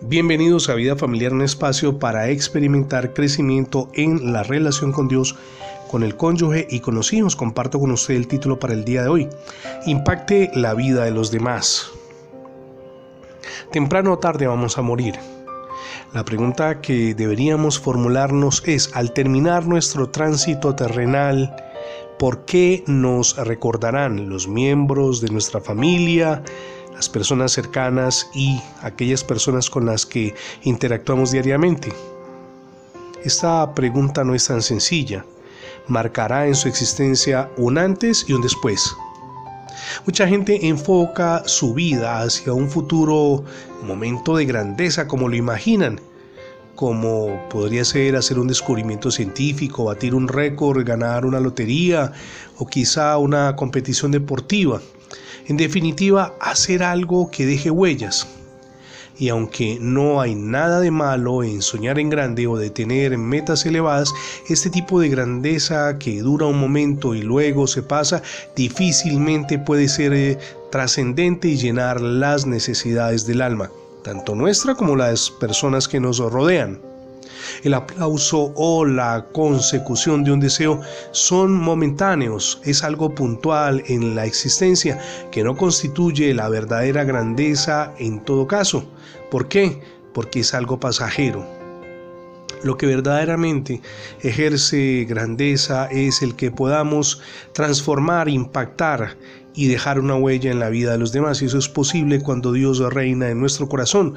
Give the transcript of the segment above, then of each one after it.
Bienvenidos a Vida Familiar, un espacio para experimentar crecimiento en la relación con Dios, con el cónyuge y con los hijos. Comparto con usted el título para el día de hoy. Impacte la vida de los demás. Temprano o tarde vamos a morir. La pregunta que deberíamos formularnos es, al terminar nuestro tránsito terrenal, ¿por qué nos recordarán los miembros de nuestra familia, las personas cercanas y aquellas personas con las que interactuamos diariamente? Esta pregunta no es tan sencilla. Marcará en su existencia un antes y un después. Mucha gente enfoca su vida hacia un futuro momento de grandeza como lo imaginan, como podría ser hacer un descubrimiento científico, batir un récord, ganar una lotería o quizá una competición deportiva. En definitiva, hacer algo que deje huellas. Y aunque no hay nada de malo en soñar en grande o de tener metas elevadas, este tipo de grandeza que dura un momento y luego se pasa difícilmente puede ser eh, trascendente y llenar las necesidades del alma, tanto nuestra como las personas que nos rodean. El aplauso o la consecución de un deseo son momentáneos, es algo puntual en la existencia que no constituye la verdadera grandeza en todo caso. ¿Por qué? Porque es algo pasajero. Lo que verdaderamente ejerce grandeza es el que podamos transformar, impactar y dejar una huella en la vida de los demás. Y eso es posible cuando Dios reina en nuestro corazón,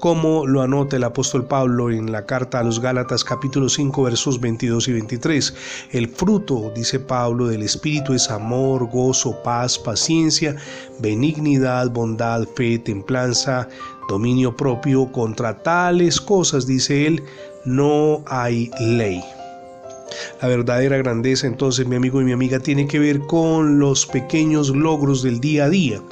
como lo anota el apóstol Pablo en la carta a los Gálatas capítulo 5 versos 22 y 23. El fruto, dice Pablo, del Espíritu es amor, gozo, paz, paciencia, benignidad, bondad, fe, templanza, dominio propio. Contra tales cosas, dice él, no hay ley. La verdadera grandeza. Entonces, mi amigo y mi amiga, tiene que ver con los pequeños logros del día a día,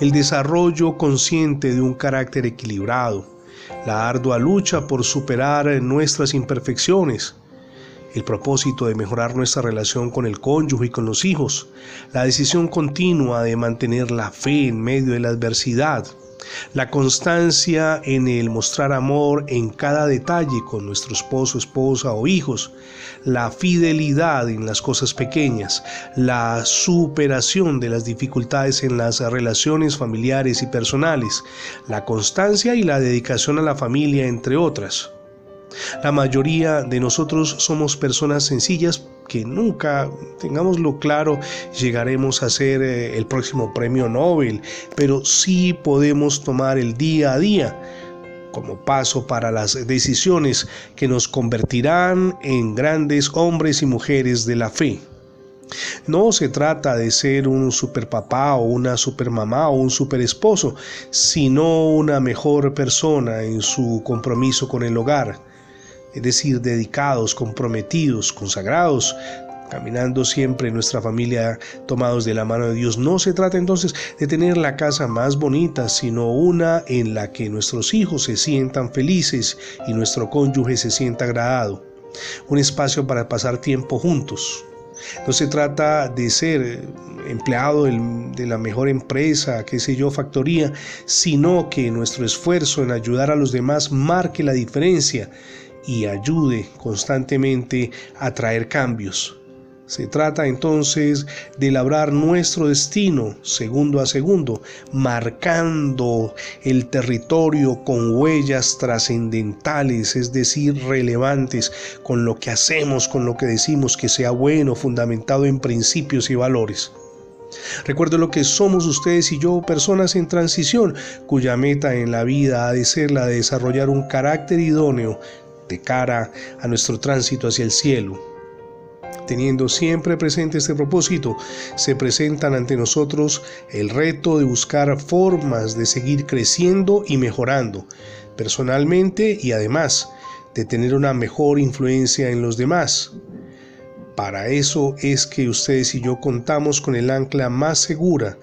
el desarrollo consciente de un carácter equilibrado, la ardua lucha por superar nuestras imperfecciones, el propósito de mejorar nuestra relación con el cónyuge y con los hijos, la decisión continua de mantener la fe en medio de la adversidad, la constancia en el mostrar amor en cada detalle con nuestro esposo, esposa o hijos. La fidelidad en las cosas pequeñas. La superación de las dificultades en las relaciones familiares y personales. La constancia y la dedicación a la familia, entre otras. La mayoría de nosotros somos personas sencillas que nunca, tengámoslo claro, llegaremos a ser eh, el próximo premio Nobel, pero sí podemos tomar el día a día como paso para las decisiones que nos convertirán en grandes hombres y mujeres de la fe. No se trata de ser un superpapá o una supermamá o un superesposo, sino una mejor persona en su compromiso con el hogar es decir, dedicados, comprometidos, consagrados, caminando siempre en nuestra familia tomados de la mano de Dios. No se trata entonces de tener la casa más bonita, sino una en la que nuestros hijos se sientan felices y nuestro cónyuge se sienta agradado. Un espacio para pasar tiempo juntos. No se trata de ser empleado de la mejor empresa, qué sé yo, factoría, sino que nuestro esfuerzo en ayudar a los demás marque la diferencia y ayude constantemente a traer cambios. Se trata entonces de labrar nuestro destino segundo a segundo, marcando el territorio con huellas trascendentales, es decir, relevantes, con lo que hacemos, con lo que decimos que sea bueno, fundamentado en principios y valores. Recuerdo lo que somos ustedes y yo, personas en transición, cuya meta en la vida ha de ser la de desarrollar un carácter idóneo de cara a nuestro tránsito hacia el cielo. Teniendo siempre presente este propósito, se presentan ante nosotros el reto de buscar formas de seguir creciendo y mejorando personalmente y además de tener una mejor influencia en los demás. Para eso es que ustedes y yo contamos con el ancla más segura,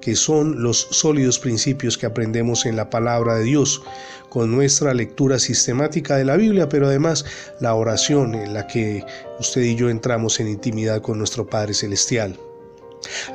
que son los sólidos principios que aprendemos en la palabra de Dios, con nuestra lectura sistemática de la Biblia, pero además la oración en la que usted y yo entramos en intimidad con nuestro Padre Celestial.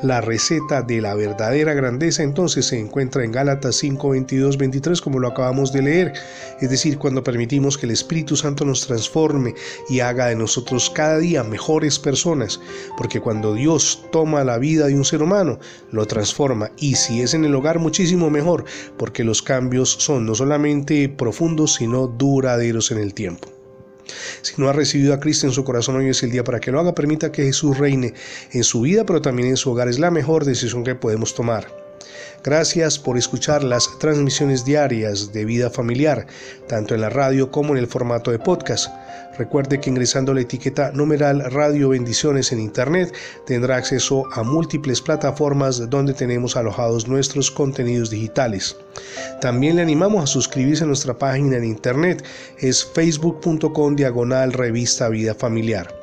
La receta de la verdadera grandeza entonces se encuentra en Gálatas 5, 22, 23 como lo acabamos de leer, es decir, cuando permitimos que el Espíritu Santo nos transforme y haga de nosotros cada día mejores personas, porque cuando Dios toma la vida de un ser humano, lo transforma. Y si es en el hogar muchísimo mejor, porque los cambios son no solamente profundos, sino duraderos en el tiempo. Si no ha recibido a Cristo en su corazón, hoy es el día para que lo haga. Permita que Jesús reine en su vida, pero también en su hogar. Es la mejor decisión que podemos tomar. Gracias por escuchar las transmisiones diarias de vida familiar, tanto en la radio como en el formato de podcast. Recuerde que ingresando la etiqueta numeral Radio Bendiciones en Internet tendrá acceso a múltiples plataformas donde tenemos alojados nuestros contenidos digitales. También le animamos a suscribirse a nuestra página en Internet, es facebook.com diagonal revista Vida Familiar.